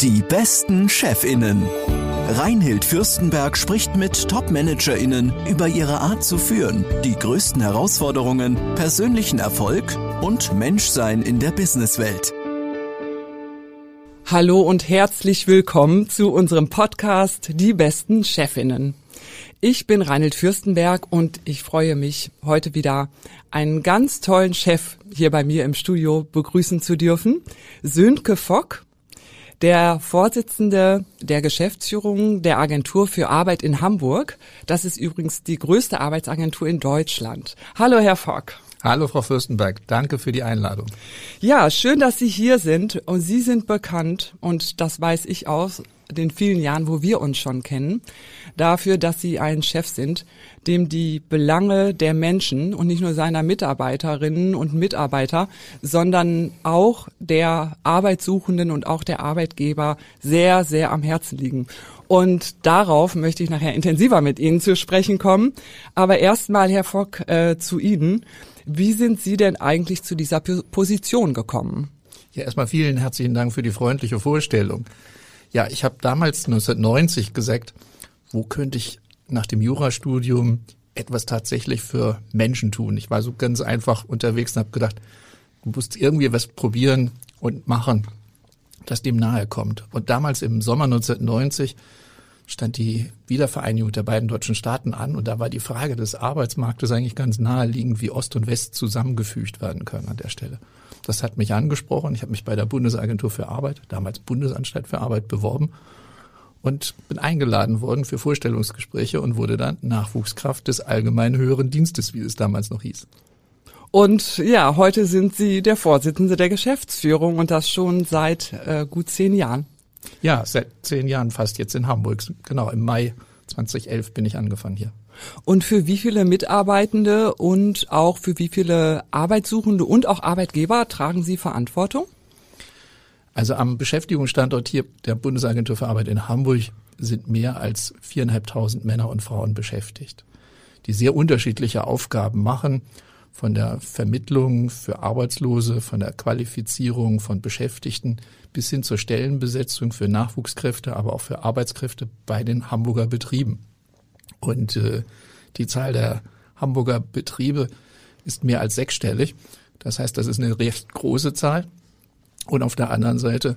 Die besten Chefinnen. Reinhild Fürstenberg spricht mit Top-ManagerInnen über ihre Art zu führen, die größten Herausforderungen, persönlichen Erfolg und Menschsein in der Businesswelt. Hallo und herzlich willkommen zu unserem Podcast Die besten Chefinnen. Ich bin Reinhild Fürstenberg und ich freue mich, heute wieder einen ganz tollen Chef hier bei mir im Studio begrüßen zu dürfen. Sönke Fock, der Vorsitzende der Geschäftsführung der Agentur für Arbeit in Hamburg. Das ist übrigens die größte Arbeitsagentur in Deutschland. Hallo, Herr Fock. Hallo, Frau Fürstenberg. Danke für die Einladung. Ja, schön, dass Sie hier sind. Und Sie sind bekannt, und das weiß ich aus den vielen Jahren, wo wir uns schon kennen, dafür, dass Sie ein Chef sind, dem die Belange der Menschen und nicht nur seiner Mitarbeiterinnen und Mitarbeiter, sondern auch der Arbeitssuchenden und auch der Arbeitgeber sehr, sehr am Herzen liegen. Und darauf möchte ich nachher intensiver mit Ihnen zu sprechen kommen. Aber erstmal, Herr Fock, äh, zu Ihnen. Wie sind Sie denn eigentlich zu dieser Position gekommen? Ja, erstmal vielen herzlichen Dank für die freundliche Vorstellung. Ja, ich habe damals 1990 gesagt, wo könnte ich nach dem Jurastudium etwas tatsächlich für Menschen tun. Ich war so ganz einfach unterwegs und habe gedacht, du musst irgendwie was probieren und machen, das dem nahe kommt. Und damals im Sommer 1990 stand die Wiedervereinigung der beiden deutschen Staaten an und da war die Frage des Arbeitsmarktes eigentlich ganz naheliegend, wie Ost und West zusammengefügt werden können an der Stelle. Das hat mich angesprochen. Ich habe mich bei der Bundesagentur für Arbeit, damals Bundesanstalt für Arbeit, beworben und bin eingeladen worden für Vorstellungsgespräche und wurde dann Nachwuchskraft des allgemeinen höheren Dienstes, wie es damals noch hieß. Und ja, heute sind Sie der Vorsitzende der Geschäftsführung und das schon seit äh, gut zehn Jahren. Ja, seit zehn Jahren fast jetzt in Hamburg. Genau, im Mai 2011 bin ich angefangen hier. Und für wie viele Mitarbeitende und auch für wie viele Arbeitssuchende und auch Arbeitgeber tragen Sie Verantwortung? Also am Beschäftigungsstandort hier der Bundesagentur für Arbeit in Hamburg sind mehr als viereinhalbtausend Männer und Frauen beschäftigt, die sehr unterschiedliche Aufgaben machen, von der Vermittlung für Arbeitslose, von der Qualifizierung von Beschäftigten bis hin zur Stellenbesetzung für Nachwuchskräfte, aber auch für Arbeitskräfte bei den Hamburger Betrieben. Und äh, die Zahl der Hamburger Betriebe ist mehr als sechsstellig. Das heißt, das ist eine recht große Zahl. Und auf der anderen Seite,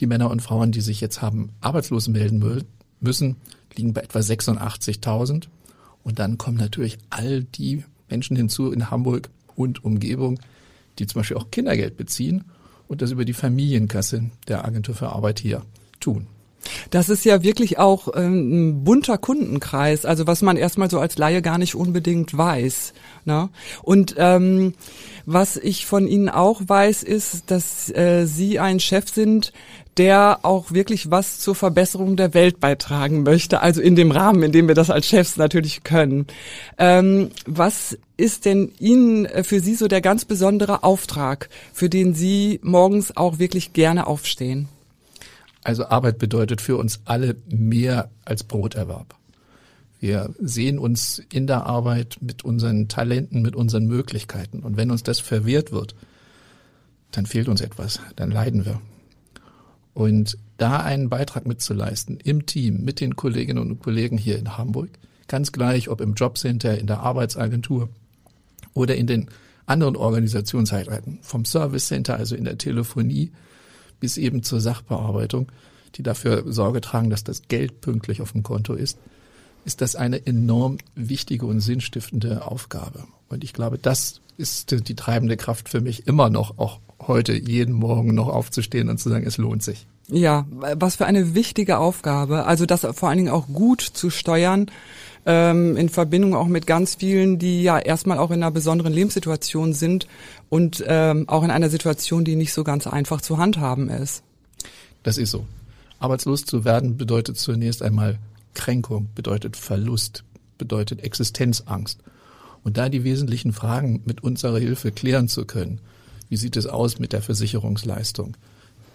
die Männer und Frauen, die sich jetzt haben arbeitslos melden müssen, liegen bei etwa 86.000. Und dann kommen natürlich all die Menschen hinzu in Hamburg und Umgebung, die zum Beispiel auch Kindergeld beziehen und das über die Familienkasse der Agentur für Arbeit hier tun. Das ist ja wirklich auch ähm, ein bunter Kundenkreis, also was man erstmal so als Laie gar nicht unbedingt weiß. Ne? Und ähm, was ich von Ihnen auch weiß, ist, dass äh, Sie ein Chef sind, der auch wirklich was zur Verbesserung der Welt beitragen möchte, also in dem Rahmen, in dem wir das als Chefs natürlich können. Ähm, was ist denn Ihnen äh, für Sie so der ganz besondere Auftrag, für den Sie morgens auch wirklich gerne aufstehen? Also Arbeit bedeutet für uns alle mehr als Broterwerb. Wir sehen uns in der Arbeit mit unseren Talenten, mit unseren Möglichkeiten. Und wenn uns das verwehrt wird, dann fehlt uns etwas, dann leiden wir. Und da einen Beitrag mitzuleisten im Team, mit den Kolleginnen und Kollegen hier in Hamburg, ganz gleich, ob im Jobcenter, in der Arbeitsagentur oder in den anderen Organisationseinheiten, vom Service Center, also in der Telefonie, bis eben zur Sachbearbeitung, die dafür Sorge tragen, dass das Geld pünktlich auf dem Konto ist, ist das eine enorm wichtige und sinnstiftende Aufgabe. Und ich glaube, das ist die treibende Kraft für mich immer noch, auch heute jeden Morgen noch aufzustehen und zu sagen, es lohnt sich. Ja, was für eine wichtige Aufgabe. Also das vor allen Dingen auch gut zu steuern, ähm, in Verbindung auch mit ganz vielen, die ja erstmal auch in einer besonderen Lebenssituation sind und ähm, auch in einer Situation, die nicht so ganz einfach zu handhaben ist. Das ist so. Arbeitslos zu werden bedeutet zunächst einmal Kränkung, bedeutet Verlust, bedeutet Existenzangst. Und da die wesentlichen Fragen mit unserer Hilfe klären zu können, wie sieht es aus mit der Versicherungsleistung?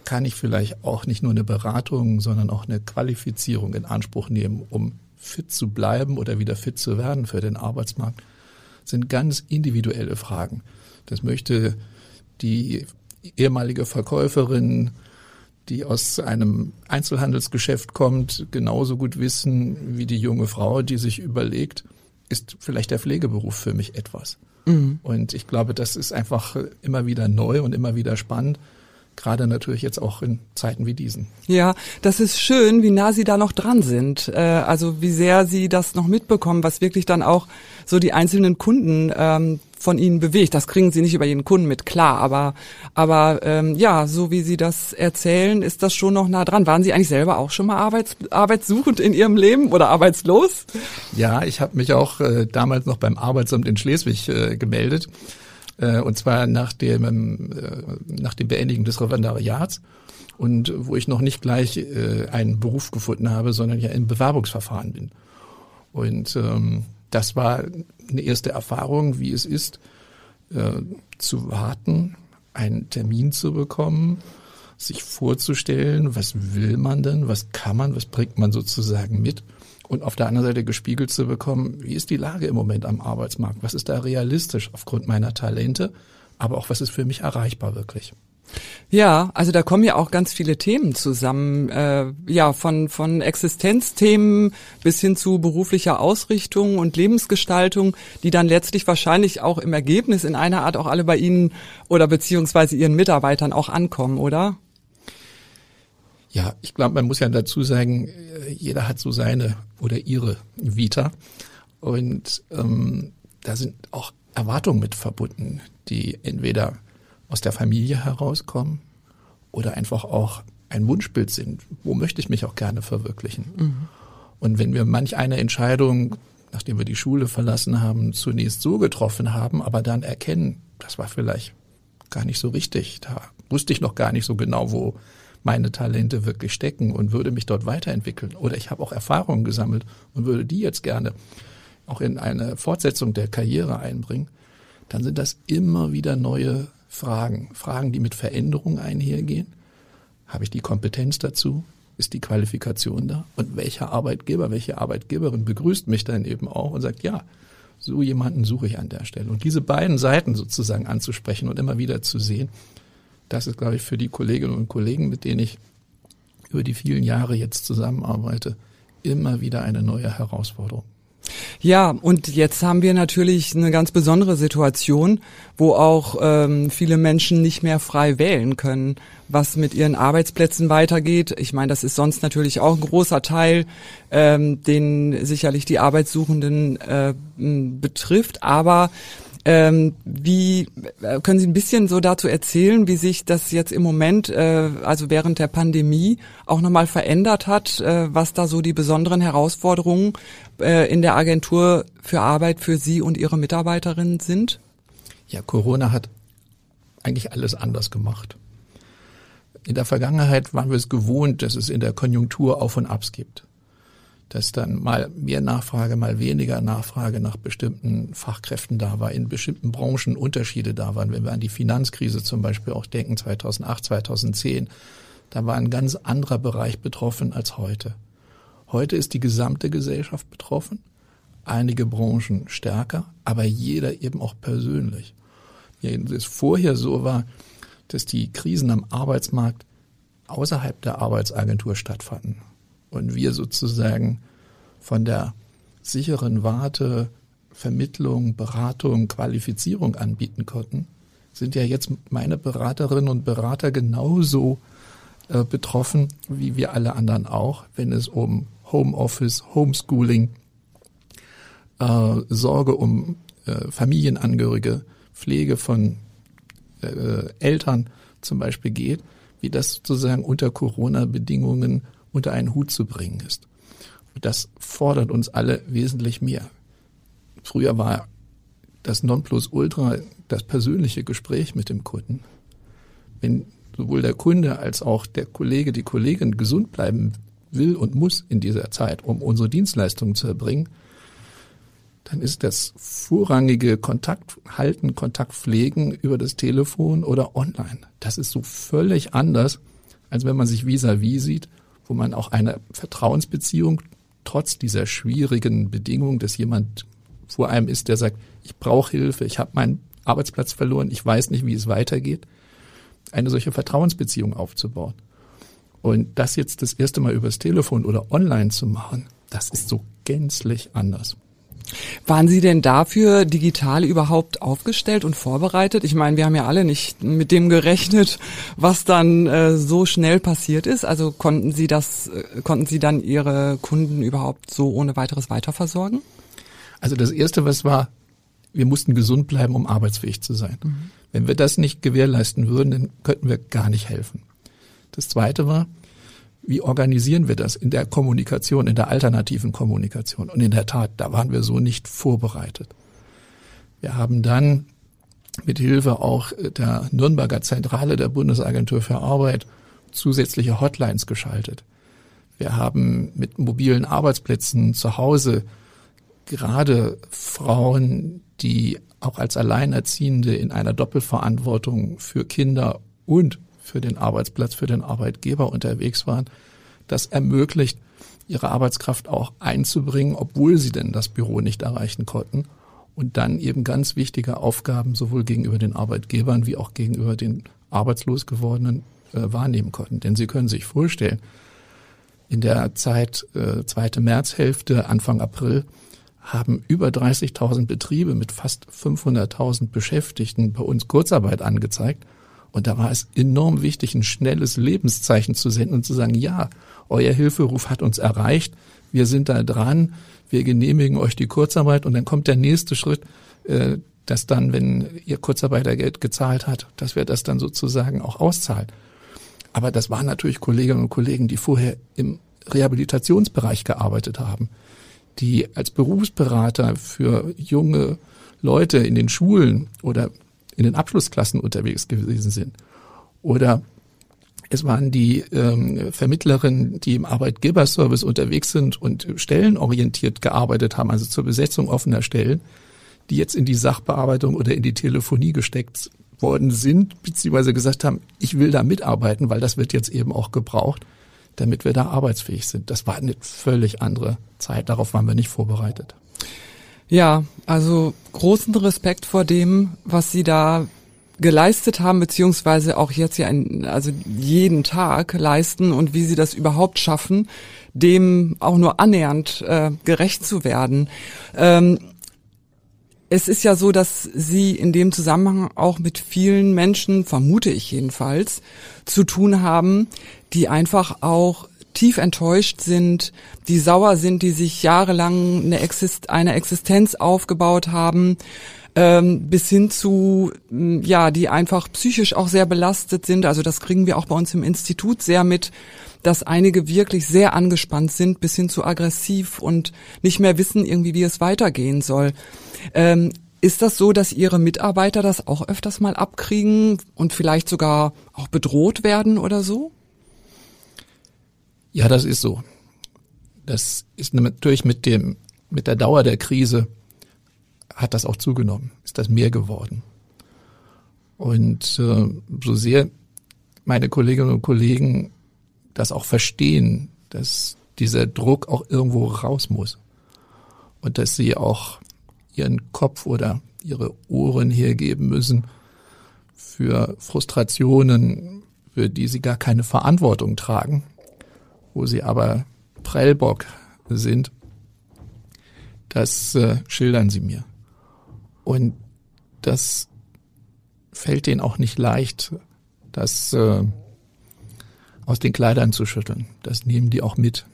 Kann ich vielleicht auch nicht nur eine Beratung, sondern auch eine Qualifizierung in Anspruch nehmen, um fit zu bleiben oder wieder fit zu werden für den Arbeitsmarkt, sind ganz individuelle Fragen. Das möchte die ehemalige Verkäuferin, die aus einem Einzelhandelsgeschäft kommt, genauso gut wissen wie die junge Frau, die sich überlegt, ist vielleicht der Pflegeberuf für mich etwas. Mhm. Und ich glaube, das ist einfach immer wieder neu und immer wieder spannend. Gerade natürlich jetzt auch in Zeiten wie diesen. Ja, das ist schön, wie nah Sie da noch dran sind. Äh, also wie sehr Sie das noch mitbekommen, was wirklich dann auch so die einzelnen Kunden ähm, von Ihnen bewegt. Das kriegen Sie nicht über jeden Kunden mit, klar. Aber, aber ähm, ja, so wie Sie das erzählen, ist das schon noch nah dran. Waren Sie eigentlich selber auch schon mal arbeits, arbeitssuchend in Ihrem Leben oder arbeitslos? Ja, ich habe mich auch äh, damals noch beim Arbeitsamt in Schleswig äh, gemeldet. Äh, und zwar nach dem, ähm, äh, nach dem Beendigen des Referendariats und wo ich noch nicht gleich äh, einen Beruf gefunden habe, sondern ja im Bewerbungsverfahren bin. Und ähm, das war eine erste Erfahrung, wie es ist, zu warten, einen Termin zu bekommen, sich vorzustellen, was will man denn, was kann man, was bringt man sozusagen mit und auf der anderen Seite gespiegelt zu bekommen, wie ist die Lage im Moment am Arbeitsmarkt, was ist da realistisch aufgrund meiner Talente, aber auch was ist für mich erreichbar wirklich. Ja, also da kommen ja auch ganz viele Themen zusammen, äh, ja von von Existenzthemen bis hin zu beruflicher Ausrichtung und Lebensgestaltung, die dann letztlich wahrscheinlich auch im Ergebnis in einer Art auch alle bei Ihnen oder beziehungsweise Ihren Mitarbeitern auch ankommen, oder? Ja, ich glaube, man muss ja dazu sagen, jeder hat so seine oder ihre Vita und ähm, da sind auch Erwartungen mit verbunden, die entweder aus der Familie herauskommen oder einfach auch ein Wunschbild sind. Wo möchte ich mich auch gerne verwirklichen? Mhm. Und wenn wir manch eine Entscheidung, nachdem wir die Schule verlassen haben, zunächst so getroffen haben, aber dann erkennen, das war vielleicht gar nicht so richtig. Da wusste ich noch gar nicht so genau, wo meine Talente wirklich stecken und würde mich dort weiterentwickeln. Oder ich habe auch Erfahrungen gesammelt und würde die jetzt gerne auch in eine Fortsetzung der Karriere einbringen. Dann sind das immer wieder neue Fragen. Fragen, die mit Veränderung einhergehen. Habe ich die Kompetenz dazu? Ist die Qualifikation da? Und welcher Arbeitgeber, welche Arbeitgeberin begrüßt mich dann eben auch und sagt, ja, so jemanden suche ich an der Stelle. Und diese beiden Seiten sozusagen anzusprechen und immer wieder zu sehen, das ist, glaube ich, für die Kolleginnen und Kollegen, mit denen ich über die vielen Jahre jetzt zusammenarbeite, immer wieder eine neue Herausforderung. Ja, und jetzt haben wir natürlich eine ganz besondere Situation, wo auch ähm, viele Menschen nicht mehr frei wählen können, was mit ihren Arbeitsplätzen weitergeht. Ich meine, das ist sonst natürlich auch ein großer Teil, ähm, den sicherlich die Arbeitssuchenden äh, betrifft. Aber ähm, wie äh, können Sie ein bisschen so dazu erzählen, wie sich das jetzt im Moment, äh, also während der Pandemie, auch nochmal verändert hat, äh, was da so die besonderen Herausforderungen äh, in der Agentur für Arbeit für Sie und Ihre Mitarbeiterinnen sind? Ja, Corona hat eigentlich alles anders gemacht. In der Vergangenheit waren wir es gewohnt, dass es in der Konjunktur Auf und Abs gibt dass dann mal mehr Nachfrage, mal weniger Nachfrage nach bestimmten Fachkräften da war, in bestimmten Branchen Unterschiede da waren. Wenn wir an die Finanzkrise zum Beispiel auch denken, 2008, 2010, da war ein ganz anderer Bereich betroffen als heute. Heute ist die gesamte Gesellschaft betroffen, einige Branchen stärker, aber jeder eben auch persönlich. Wenn es vorher so war, dass die Krisen am Arbeitsmarkt außerhalb der Arbeitsagentur stattfanden und wir sozusagen von der sicheren Warte Vermittlung, Beratung, Qualifizierung anbieten konnten, sind ja jetzt meine Beraterinnen und Berater genauso äh, betroffen wie wir alle anderen auch, wenn es um Homeoffice, Homeschooling, äh, Sorge um äh, Familienangehörige, Pflege von äh, Eltern zum Beispiel geht, wie das sozusagen unter Corona-Bedingungen unter einen Hut zu bringen ist. Und das fordert uns alle wesentlich mehr. Früher war das Nonplusultra das persönliche Gespräch mit dem Kunden. Wenn sowohl der Kunde als auch der Kollege, die Kollegin gesund bleiben will und muss in dieser Zeit, um unsere Dienstleistungen zu erbringen, dann ist das vorrangige Kontakt halten, Kontakt pflegen über das Telefon oder online. Das ist so völlig anders, als wenn man sich vis-à-vis -vis sieht wo man auch eine Vertrauensbeziehung trotz dieser schwierigen Bedingung, dass jemand vor einem ist, der sagt, ich brauche Hilfe, ich habe meinen Arbeitsplatz verloren, ich weiß nicht, wie es weitergeht, eine solche Vertrauensbeziehung aufzubauen. Und das jetzt das erste Mal übers Telefon oder online zu machen, das ist so gänzlich anders. Waren Sie denn dafür digital überhaupt aufgestellt und vorbereitet? Ich meine, wir haben ja alle nicht mit dem gerechnet, was dann äh, so schnell passiert ist. Also konnten Sie das, äh, konnten Sie dann Ihre Kunden überhaupt so ohne weiteres weiterversorgen? Also das erste, was war, wir mussten gesund bleiben, um arbeitsfähig zu sein. Mhm. Wenn wir das nicht gewährleisten würden, dann könnten wir gar nicht helfen. Das zweite war, wie organisieren wir das in der Kommunikation, in der alternativen Kommunikation? Und in der Tat, da waren wir so nicht vorbereitet. Wir haben dann mit Hilfe auch der Nürnberger Zentrale der Bundesagentur für Arbeit zusätzliche Hotlines geschaltet. Wir haben mit mobilen Arbeitsplätzen zu Hause gerade Frauen, die auch als Alleinerziehende in einer Doppelverantwortung für Kinder und für den Arbeitsplatz, für den Arbeitgeber unterwegs waren, das ermöglicht, ihre Arbeitskraft auch einzubringen, obwohl sie denn das Büro nicht erreichen konnten und dann eben ganz wichtige Aufgaben sowohl gegenüber den Arbeitgebern wie auch gegenüber den arbeitslos gewordenen äh, wahrnehmen konnten. Denn Sie können sich vorstellen, in der Zeit äh, zweite Märzhälfte, Anfang April haben über 30.000 Betriebe mit fast 500.000 Beschäftigten bei uns Kurzarbeit angezeigt. Und da war es enorm wichtig, ein schnelles Lebenszeichen zu senden und zu sagen, ja, euer Hilferuf hat uns erreicht, wir sind da dran, wir genehmigen euch die Kurzarbeit und dann kommt der nächste Schritt, äh, dass dann, wenn ihr Kurzarbeitergeld gezahlt hat, dass wir das dann sozusagen auch auszahlen. Aber das waren natürlich Kolleginnen und Kollegen, die vorher im Rehabilitationsbereich gearbeitet haben, die als Berufsberater für junge Leute in den Schulen oder in den Abschlussklassen unterwegs gewesen sind. Oder es waren die ähm, Vermittlerinnen, die im Arbeitgeberservice unterwegs sind und stellenorientiert gearbeitet haben, also zur Besetzung offener Stellen, die jetzt in die Sachbearbeitung oder in die Telefonie gesteckt worden sind, beziehungsweise gesagt haben, ich will da mitarbeiten, weil das wird jetzt eben auch gebraucht, damit wir da arbeitsfähig sind. Das war eine völlig andere Zeit, darauf waren wir nicht vorbereitet. Ja, also großen Respekt vor dem, was Sie da geleistet haben, beziehungsweise auch jetzt ja ein, also jeden Tag leisten und wie Sie das überhaupt schaffen, dem auch nur annähernd äh, gerecht zu werden. Ähm, es ist ja so, dass Sie in dem Zusammenhang auch mit vielen Menschen, vermute ich jedenfalls, zu tun haben, die einfach auch tief enttäuscht sind, die sauer sind, die sich jahrelang eine, Exist eine Existenz aufgebaut haben, ähm, bis hin zu, ja, die einfach psychisch auch sehr belastet sind. Also das kriegen wir auch bei uns im Institut sehr mit, dass einige wirklich sehr angespannt sind, bis hin zu aggressiv und nicht mehr wissen irgendwie, wie es weitergehen soll. Ähm, ist das so, dass Ihre Mitarbeiter das auch öfters mal abkriegen und vielleicht sogar auch bedroht werden oder so? Ja, das ist so. Das ist natürlich mit dem, mit der Dauer der Krise hat das auch zugenommen, ist das mehr geworden. Und äh, so sehr meine Kolleginnen und Kollegen das auch verstehen, dass dieser Druck auch irgendwo raus muss und dass sie auch ihren Kopf oder ihre Ohren hergeben müssen für Frustrationen, für die sie gar keine Verantwortung tragen, wo sie aber Prellbock sind, das äh, schildern sie mir. Und das fällt denen auch nicht leicht, das äh, aus den Kleidern zu schütteln. Das nehmen die auch mit.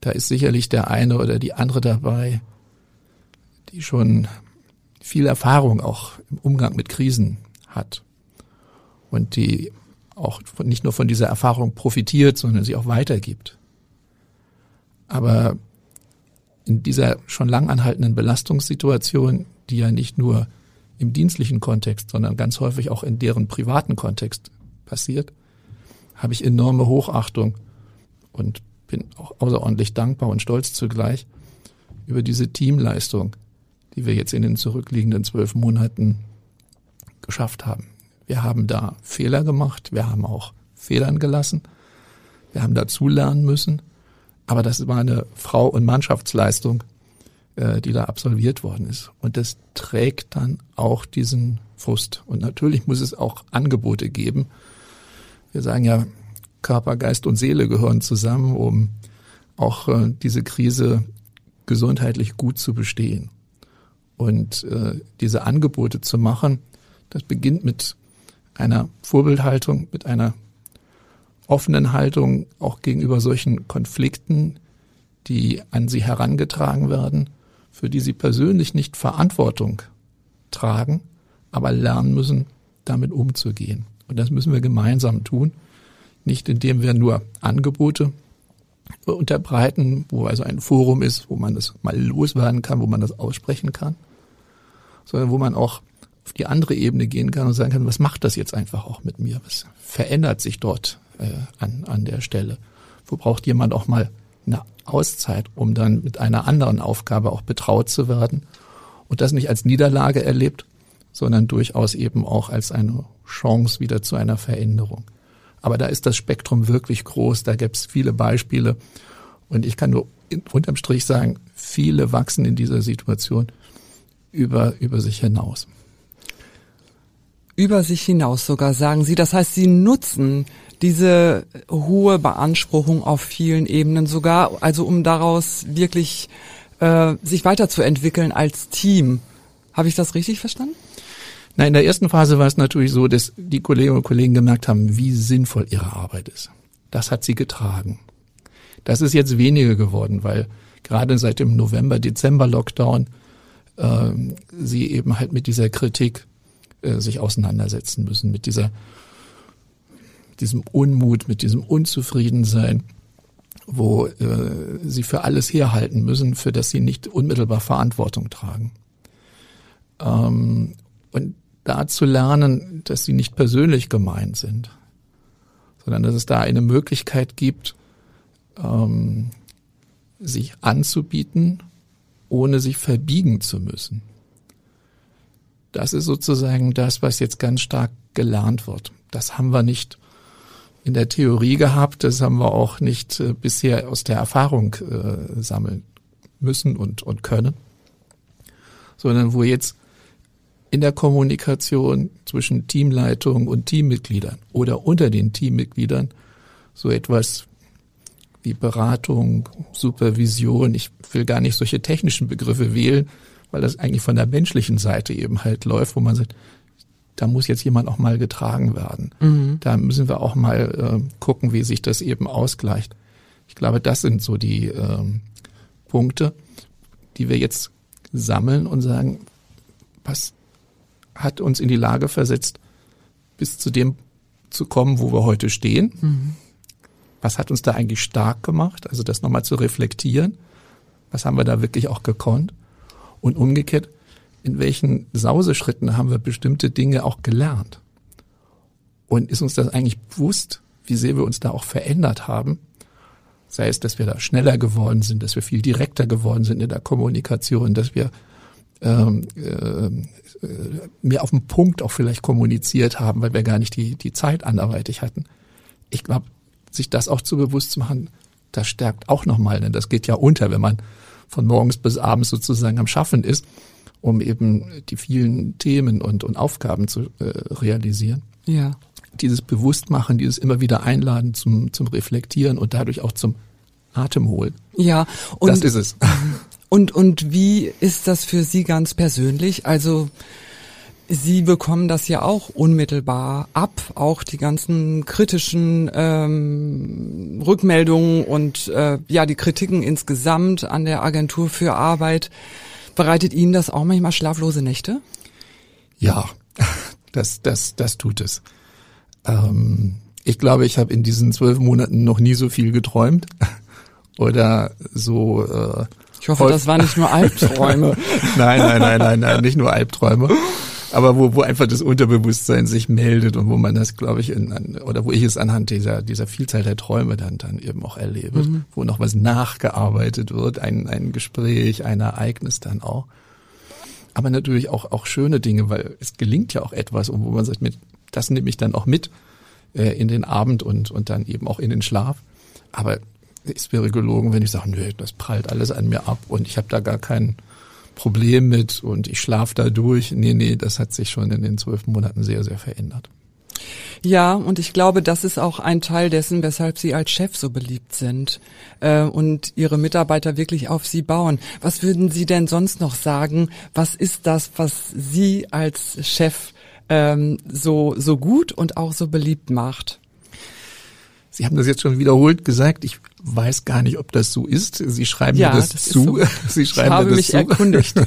Da ist sicherlich der eine oder die andere dabei, die schon viel Erfahrung auch im Umgang mit Krisen hat und die auch nicht nur von dieser Erfahrung profitiert, sondern sie auch weitergibt. Aber in dieser schon lang anhaltenden Belastungssituation, die ja nicht nur im dienstlichen Kontext, sondern ganz häufig auch in deren privaten Kontext passiert, habe ich enorme Hochachtung und bin auch außerordentlich dankbar und stolz zugleich über diese Teamleistung, die wir jetzt in den zurückliegenden zwölf Monaten geschafft haben. Wir haben da Fehler gemacht, wir haben auch Fehlern gelassen, wir haben dazulernen müssen, aber das war eine Frau- und Mannschaftsleistung, äh, die da absolviert worden ist. Und das trägt dann auch diesen Frust. Und natürlich muss es auch Angebote geben. Wir sagen ja, Körper, Geist und Seele gehören zusammen, um auch äh, diese Krise gesundheitlich gut zu bestehen. Und äh, diese Angebote zu machen, das beginnt mit einer Vorbildhaltung, mit einer offenen Haltung auch gegenüber solchen Konflikten, die an sie herangetragen werden, für die sie persönlich nicht Verantwortung tragen, aber lernen müssen, damit umzugehen. Und das müssen wir gemeinsam tun, nicht indem wir nur Angebote unterbreiten, wo also ein Forum ist, wo man das mal loswerden kann, wo man das aussprechen kann, sondern wo man auch auf die andere Ebene gehen kann und sagen kann, was macht das jetzt einfach auch mit mir? Was verändert sich dort äh, an, an der Stelle? Wo braucht jemand auch mal eine Auszeit, um dann mit einer anderen Aufgabe auch betraut zu werden und das nicht als Niederlage erlebt, sondern durchaus eben auch als eine Chance wieder zu einer Veränderung. Aber da ist das Spektrum wirklich groß, da gibt es viele Beispiele und ich kann nur unterm Strich sagen, viele wachsen in dieser Situation über, über sich hinaus. Über sich hinaus sogar, sagen Sie. Das heißt, Sie nutzen diese hohe Beanspruchung auf vielen Ebenen sogar, also um daraus wirklich äh, sich weiterzuentwickeln als Team. Habe ich das richtig verstanden? Na, in der ersten Phase war es natürlich so, dass die Kolleginnen und Kollegen gemerkt haben, wie sinnvoll ihre Arbeit ist. Das hat sie getragen. Das ist jetzt weniger geworden, weil gerade seit dem November, Dezember Lockdown äh, sie eben halt mit dieser Kritik äh, sich auseinandersetzen müssen, mit dieser diesem Unmut, mit diesem Unzufriedensein, wo äh, sie für alles herhalten müssen, für das sie nicht unmittelbar Verantwortung tragen. Ähm, und da zu lernen, dass sie nicht persönlich gemeint sind, sondern dass es da eine Möglichkeit gibt, ähm, sich anzubieten, ohne sich verbiegen zu müssen. Das ist sozusagen das, was jetzt ganz stark gelernt wird. Das haben wir nicht in der Theorie gehabt, das haben wir auch nicht äh, bisher aus der Erfahrung äh, sammeln müssen und, und können, sondern wo jetzt in der Kommunikation zwischen Teamleitung und Teammitgliedern oder unter den Teammitgliedern so etwas wie Beratung, Supervision, ich will gar nicht solche technischen Begriffe wählen, weil das eigentlich von der menschlichen Seite eben halt läuft, wo man sagt, da muss jetzt jemand auch mal getragen werden. Mhm. Da müssen wir auch mal äh, gucken, wie sich das eben ausgleicht. Ich glaube, das sind so die ähm, Punkte, die wir jetzt sammeln und sagen, was hat uns in die Lage versetzt, bis zu dem zu kommen, wo wir heute stehen. Mhm. Was hat uns da eigentlich stark gemacht? Also das nochmal zu reflektieren. Was haben wir da wirklich auch gekonnt? Und umgekehrt, in welchen Sauseschritten haben wir bestimmte Dinge auch gelernt? Und ist uns das eigentlich bewusst, wie sehr wir uns da auch verändert haben? Sei es, dass wir da schneller geworden sind, dass wir viel direkter geworden sind in der Kommunikation, dass wir ähm, äh, mehr auf den Punkt auch vielleicht kommuniziert haben, weil wir gar nicht die, die Zeit anderweitig hatten. Ich glaube, sich das auch zu bewusst zu machen, das stärkt auch nochmal, denn das geht ja unter, wenn man von morgens bis abends sozusagen am Schaffen ist, um eben die vielen Themen und, und Aufgaben zu äh, realisieren. Ja. Dieses Bewusstmachen, dieses immer wieder Einladen zum, zum Reflektieren und dadurch auch zum Atemholen. Ja, und das ist es. Und, und wie ist das für Sie ganz persönlich? Also, Sie bekommen das ja auch unmittelbar ab, auch die ganzen kritischen ähm, Rückmeldungen und äh, ja die Kritiken insgesamt an der Agentur für Arbeit. Bereitet Ihnen das auch manchmal schlaflose Nächte? Ja, das das das tut es. Ähm, ich glaube, ich habe in diesen zwölf Monaten noch nie so viel geträumt oder so äh, ich hoffe, das waren nicht nur Albträume. nein, nein, nein, nein, nein, nicht nur Albträume. Aber wo, wo einfach das Unterbewusstsein sich meldet und wo man das, glaube ich, in, oder wo ich es anhand dieser, dieser Vielzahl der Träume dann, dann eben auch erlebe, mhm. wo noch was nachgearbeitet wird, ein, ein Gespräch, ein Ereignis dann auch. Aber natürlich auch, auch schöne Dinge, weil es gelingt ja auch etwas, wo man sagt, mit, das nehme ich dann auch mit äh, in den Abend und, und dann eben auch in den Schlaf. Aber es wäre gelogen, wenn ich sage, nö, das prallt alles an mir ab und ich habe da gar kein Problem mit und ich schlafe da durch. Nee, nee, das hat sich schon in den zwölf Monaten sehr, sehr verändert. Ja, und ich glaube, das ist auch ein Teil dessen, weshalb Sie als Chef so beliebt sind äh, und Ihre Mitarbeiter wirklich auf Sie bauen. Was würden Sie denn sonst noch sagen? Was ist das, was Sie als Chef ähm, so so gut und auch so beliebt macht? Sie haben das jetzt schon wiederholt gesagt. Ich weiß gar nicht, ob das so ist. Sie schreiben ja, mir das, das zu. So. Sie schreiben ich habe mir das mich zu. erkundigt.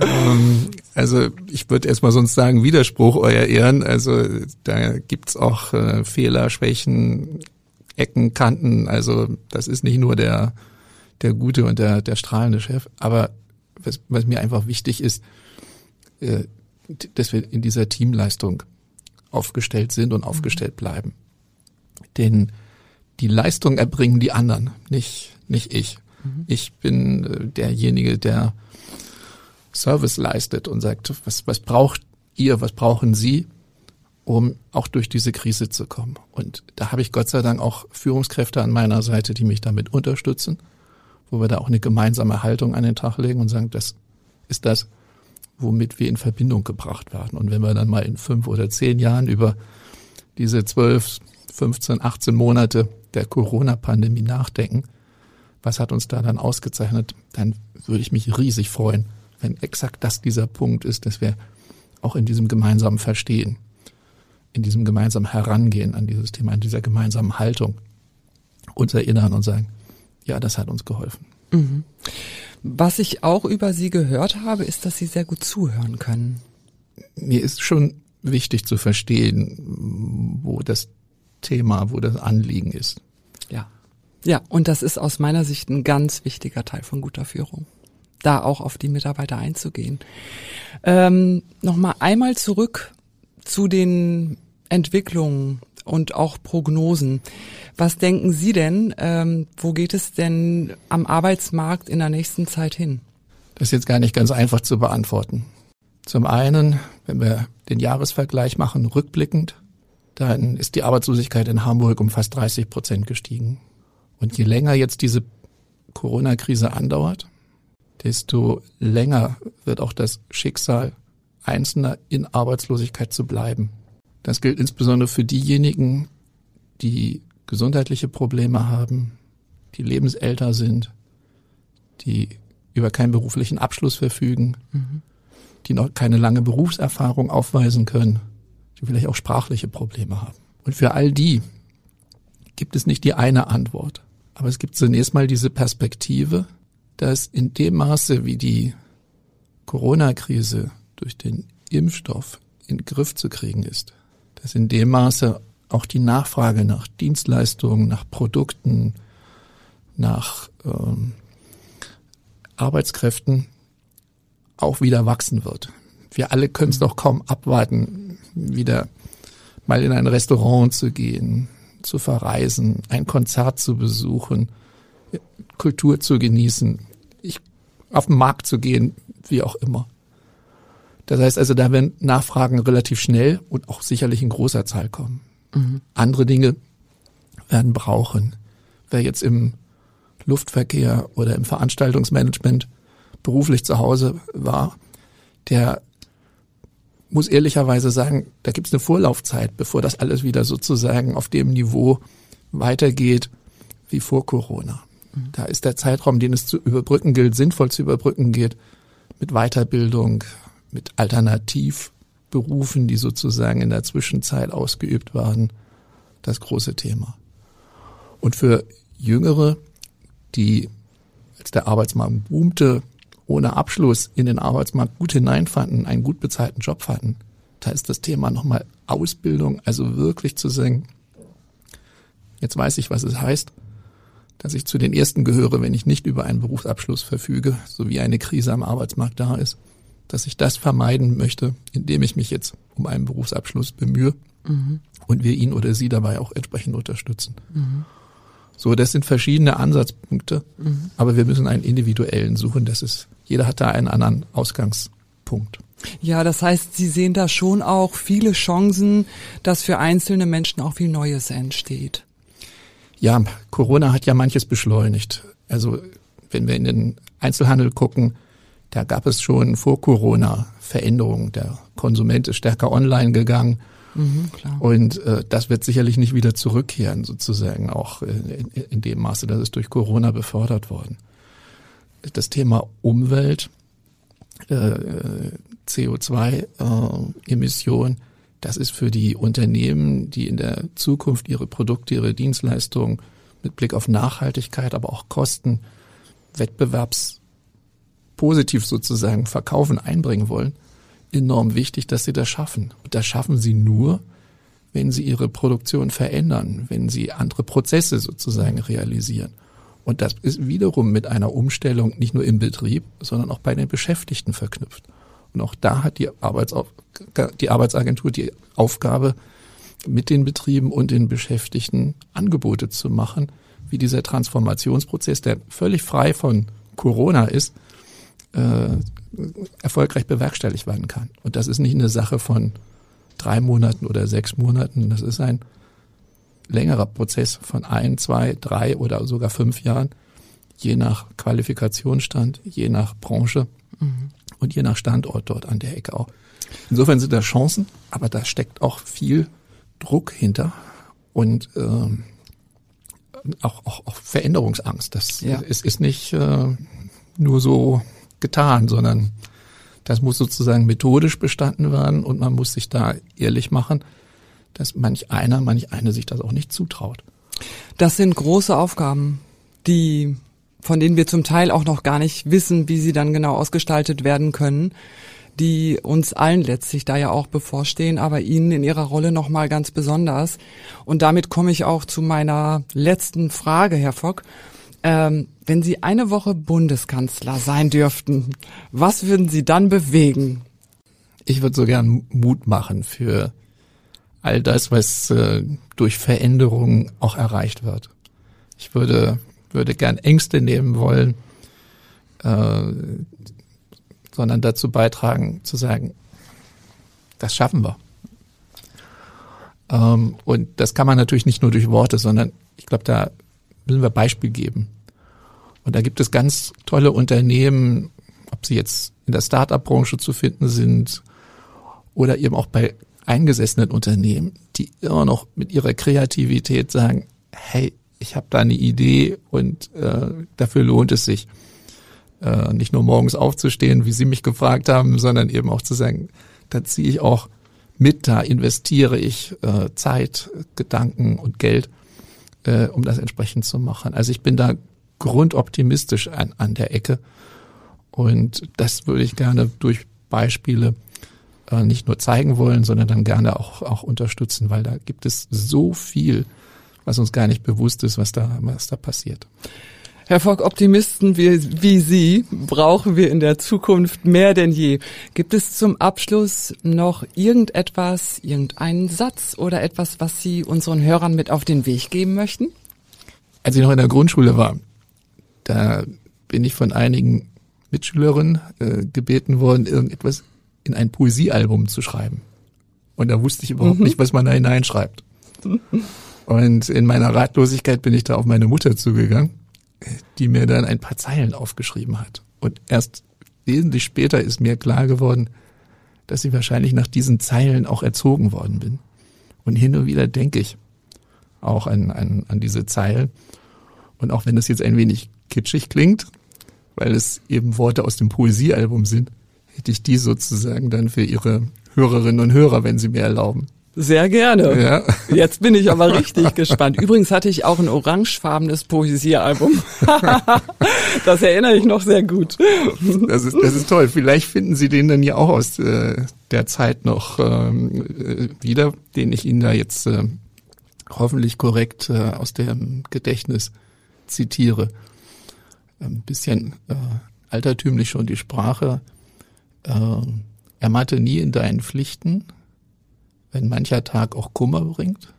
ähm, also ich würde erstmal sonst sagen, Widerspruch, Euer Ehren. Also da gibt's auch äh, Fehler, Schwächen, Ecken, Kanten. Also das ist nicht nur der, der gute und der, der strahlende Chef. Aber was, was mir einfach wichtig ist, äh, dass wir in dieser Teamleistung aufgestellt sind und aufgestellt bleiben. Denn die Leistung erbringen die anderen, nicht, nicht ich. Mhm. Ich bin äh, derjenige, der Service leistet und sagt, was, was braucht ihr, was brauchen Sie, um auch durch diese Krise zu kommen. Und da habe ich Gott sei Dank auch Führungskräfte an meiner Seite, die mich damit unterstützen, wo wir da auch eine gemeinsame Haltung an den Tag legen und sagen, das ist das, womit wir in Verbindung gebracht werden. Und wenn wir dann mal in fünf oder zehn Jahren über diese zwölf, 15, 18 Monate der Corona-Pandemie nachdenken, was hat uns da dann ausgezeichnet, dann würde ich mich riesig freuen, wenn exakt das dieser Punkt ist, dass wir auch in diesem gemeinsamen Verstehen, in diesem gemeinsamen Herangehen an dieses Thema, in dieser gemeinsamen Haltung uns erinnern und sagen, ja, das hat uns geholfen. Mhm. Was ich auch über Sie gehört habe, ist, dass Sie sehr gut zuhören können. Mir ist schon wichtig zu verstehen, wo das Thema, wo das Anliegen ist. Ja. Und das ist aus meiner Sicht ein ganz wichtiger Teil von guter Führung da auch auf die Mitarbeiter einzugehen. Ähm, Nochmal einmal zurück zu den Entwicklungen und auch Prognosen. Was denken Sie denn, ähm, wo geht es denn am Arbeitsmarkt in der nächsten Zeit hin? Das ist jetzt gar nicht ganz einfach zu beantworten. Zum einen, wenn wir den Jahresvergleich machen, rückblickend, dann ist die Arbeitslosigkeit in Hamburg um fast 30 Prozent gestiegen. Und je länger jetzt diese Corona-Krise andauert, desto länger wird auch das Schicksal Einzelner in Arbeitslosigkeit zu bleiben. Das gilt insbesondere für diejenigen, die gesundheitliche Probleme haben, die lebensälter sind, die über keinen beruflichen Abschluss verfügen, mhm. die noch keine lange Berufserfahrung aufweisen können, die vielleicht auch sprachliche Probleme haben. Und für all die gibt es nicht die eine Antwort. Aber es gibt zunächst mal diese Perspektive, dass in dem Maße, wie die Corona-Krise durch den Impfstoff in den Griff zu kriegen ist, dass in dem Maße auch die Nachfrage nach Dienstleistungen, nach Produkten, nach ähm, Arbeitskräften auch wieder wachsen wird. Wir alle können es doch kaum abwarten, wieder mal in ein Restaurant zu gehen, zu verreisen, ein Konzert zu besuchen, Kultur zu genießen, ich, auf den Markt zu gehen, wie auch immer. Das heißt also, da werden Nachfragen relativ schnell und auch sicherlich in großer Zahl kommen. Mhm. Andere Dinge werden brauchen. Wer jetzt im Luftverkehr oder im Veranstaltungsmanagement beruflich zu Hause war, der muss ehrlicherweise sagen, da gibt es eine Vorlaufzeit, bevor das alles wieder sozusagen auf dem Niveau weitergeht wie vor Corona. Da ist der Zeitraum, den es zu überbrücken gilt, sinnvoll zu überbrücken geht, mit Weiterbildung, mit Alternativberufen, die sozusagen in der Zwischenzeit ausgeübt waren, das große Thema. Und für Jüngere, die als der Arbeitsmarkt boomte, ohne Abschluss in den Arbeitsmarkt gut hineinfanden, einen gut bezahlten Job fanden, da ist das Thema nochmal Ausbildung, also wirklich zu sagen, jetzt weiß ich, was es heißt, dass ich zu den ersten gehöre, wenn ich nicht über einen Berufsabschluss verfüge, sowie eine Krise am Arbeitsmarkt da ist, dass ich das vermeiden möchte, indem ich mich jetzt um einen Berufsabschluss bemühe mhm. und wir ihn oder sie dabei auch entsprechend unterstützen. Mhm. So, das sind verschiedene Ansatzpunkte, mhm. aber wir müssen einen individuellen suchen. Das ist, jeder hat da einen anderen Ausgangspunkt. Ja, das heißt, Sie sehen da schon auch viele Chancen, dass für einzelne Menschen auch viel Neues entsteht. Ja, Corona hat ja manches beschleunigt. Also wenn wir in den Einzelhandel gucken, Da gab es schon vor Corona Veränderungen. Der Konsument ist stärker online gegangen. Mhm, und äh, das wird sicherlich nicht wieder zurückkehren, sozusagen, auch in, in, dem Maße, dass es durch Corona befördert worden. Das Thema Umwelt, äh, CO2-Emission, äh, das ist für die Unternehmen, die in der Zukunft ihre Produkte, ihre Dienstleistungen mit Blick auf Nachhaltigkeit, aber auch Kosten wettbewerbspositiv sozusagen verkaufen, einbringen wollen, enorm wichtig, dass sie das schaffen. Und das schaffen sie nur, wenn sie ihre Produktion verändern, wenn sie andere Prozesse sozusagen realisieren. Und das ist wiederum mit einer Umstellung nicht nur im Betrieb, sondern auch bei den Beschäftigten verknüpft. Und auch da hat die, Arbeitsauf die Arbeitsagentur die Aufgabe, mit den Betrieben und den Beschäftigten Angebote zu machen, wie dieser Transformationsprozess, der völlig frei von Corona ist, äh, erfolgreich bewerkstelligt werden kann. Und das ist nicht eine Sache von drei Monaten oder sechs Monaten. Das ist ein längerer Prozess von ein, zwei, drei oder sogar fünf Jahren, je nach Qualifikationsstand, je nach Branche mhm. und je nach Standort dort an der Ecke auch. Insofern sind da Chancen, aber da steckt auch viel Druck hinter und ähm, auch, auch, auch Veränderungsangst. Das ja. ist, ist nicht äh, nur so getan, sondern das muss sozusagen methodisch bestanden werden und man muss sich da ehrlich machen, dass manch einer, manch eine sich das auch nicht zutraut. Das sind große Aufgaben, die von denen wir zum Teil auch noch gar nicht wissen, wie sie dann genau ausgestaltet werden können, die uns allen letztlich da ja auch bevorstehen, aber Ihnen in Ihrer Rolle nochmal ganz besonders. Und damit komme ich auch zu meiner letzten Frage, Herr Fock. Ähm, wenn Sie eine Woche Bundeskanzler sein dürften, was würden Sie dann bewegen? Ich würde so gern Mut machen für all das, was äh, durch Veränderungen auch erreicht wird. Ich würde, würde gern Ängste nehmen wollen, äh, sondern dazu beitragen, zu sagen, das schaffen wir. Ähm, und das kann man natürlich nicht nur durch Worte, sondern ich glaube, da müssen wir Beispiel geben. Und da gibt es ganz tolle Unternehmen, ob sie jetzt in der Start-up-Branche zu finden sind oder eben auch bei eingesessenen Unternehmen, die immer noch mit ihrer Kreativität sagen, hey, ich habe da eine Idee und äh, dafür lohnt es sich, äh, nicht nur morgens aufzustehen, wie Sie mich gefragt haben, sondern eben auch zu sagen, da ziehe ich auch mit, da investiere ich äh, Zeit, Gedanken und Geld, äh, um das entsprechend zu machen. Also ich bin da grundoptimistisch an, an der Ecke. Und das würde ich gerne durch Beispiele äh, nicht nur zeigen wollen, sondern dann gerne auch, auch unterstützen, weil da gibt es so viel, was uns gar nicht bewusst ist, was da, was da passiert. Herr Fock, Optimisten wie, wie Sie brauchen wir in der Zukunft mehr denn je. Gibt es zum Abschluss noch irgendetwas, irgendeinen Satz oder etwas, was Sie unseren Hörern mit auf den Weg geben möchten? Als ich noch in der Grundschule war, da bin ich von einigen Mitschülerinnen äh, gebeten worden, irgendetwas in ein Poesiealbum zu schreiben. Und da wusste ich überhaupt mhm. nicht, was man da hineinschreibt. Und in meiner Ratlosigkeit bin ich da auf meine Mutter zugegangen, die mir dann ein paar Zeilen aufgeschrieben hat. Und erst wesentlich später ist mir klar geworden, dass ich wahrscheinlich nach diesen Zeilen auch erzogen worden bin. Und hin und wieder denke ich auch an, an, an diese Zeilen. Und auch wenn das jetzt ein wenig kitschig klingt, weil es eben Worte aus dem Poesiealbum sind, hätte ich die sozusagen dann für Ihre Hörerinnen und Hörer, wenn Sie mir erlauben. Sehr gerne. Ja. Jetzt bin ich aber richtig gespannt. Übrigens hatte ich auch ein orangefarbenes Poesiealbum. das erinnere ich noch sehr gut. Das ist, das ist toll. Vielleicht finden Sie den dann ja auch aus äh, der Zeit noch ähm, äh, wieder, den ich Ihnen da jetzt äh, hoffentlich korrekt äh, aus dem Gedächtnis zitiere ein bisschen äh, altertümlich schon die Sprache. Äh, ermatte nie in deinen Pflichten, wenn mancher Tag auch Kummer bringt.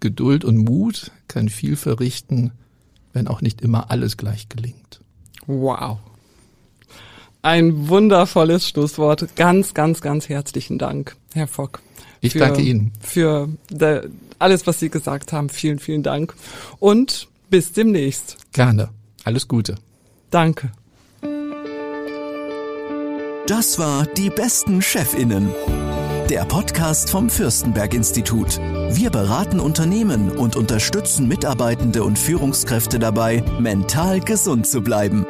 Geduld und Mut kann viel verrichten, wenn auch nicht immer alles gleich gelingt. Wow. Ein wundervolles Schlusswort. Ganz, ganz, ganz herzlichen Dank, Herr Fock. Ich für, danke Ihnen. Für alles, was Sie gesagt haben. Vielen, vielen Dank. Und bis demnächst. Gerne. Alles Gute. Danke. Das war Die besten Chefinnen. Der Podcast vom Fürstenberg Institut. Wir beraten Unternehmen und unterstützen Mitarbeitende und Führungskräfte dabei, mental gesund zu bleiben.